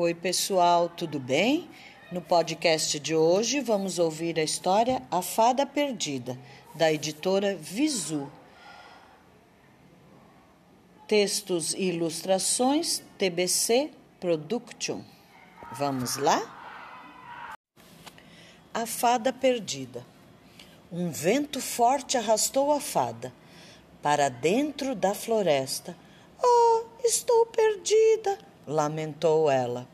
Oi, pessoal, tudo bem? No podcast de hoje vamos ouvir a história A Fada Perdida, da editora Visu. Textos e ilustrações TBC Production. Vamos lá? A Fada Perdida. Um vento forte arrastou a fada para dentro da floresta. Oh, estou perdida! Lamentou ela.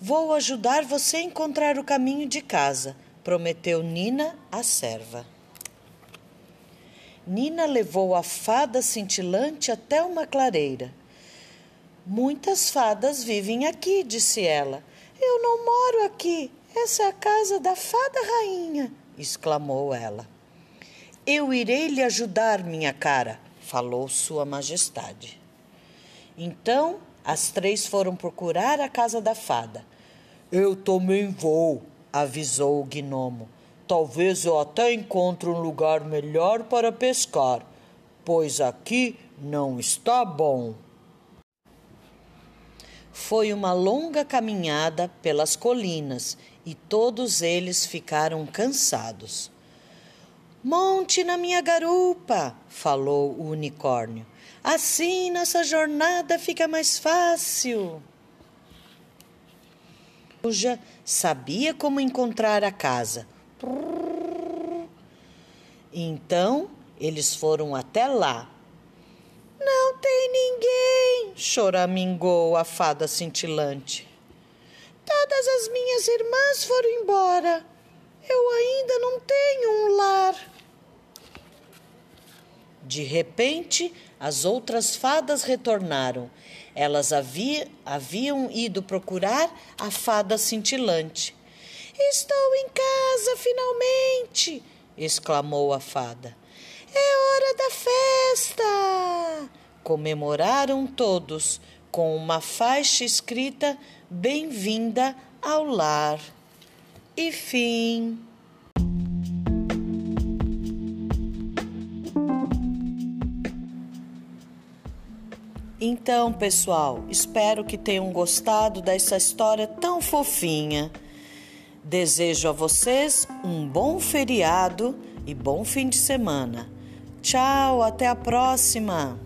Vou ajudar você a encontrar o caminho de casa, prometeu Nina, a serva. Nina levou a fada cintilante até uma clareira. Muitas fadas vivem aqui, disse ela. Eu não moro aqui. Essa é a casa da fada rainha, exclamou ela. Eu irei lhe ajudar, minha cara, falou Sua Majestade. Então as três foram procurar a casa da fada. Eu também vou, avisou o gnomo. Talvez eu até encontre um lugar melhor para pescar, pois aqui não está bom. Foi uma longa caminhada pelas colinas e todos eles ficaram cansados. Monte na minha garupa, falou o unicórnio. Assim nossa jornada fica mais fácil. Ruja sabia como encontrar a casa. Então eles foram até lá. Não tem ninguém, choramingou a fada cintilante. Todas as minhas irmãs foram embora. Eu ainda não tenho um lar. De repente, as outras fadas retornaram. Elas havia, haviam ido procurar a fada cintilante. Estou em casa, finalmente! exclamou a fada. É hora da festa! Comemoraram todos com uma faixa escrita Bem-vinda ao lar. E fim. Então, pessoal, espero que tenham gostado dessa história tão fofinha. Desejo a vocês um bom feriado e bom fim de semana. Tchau, até a próxima!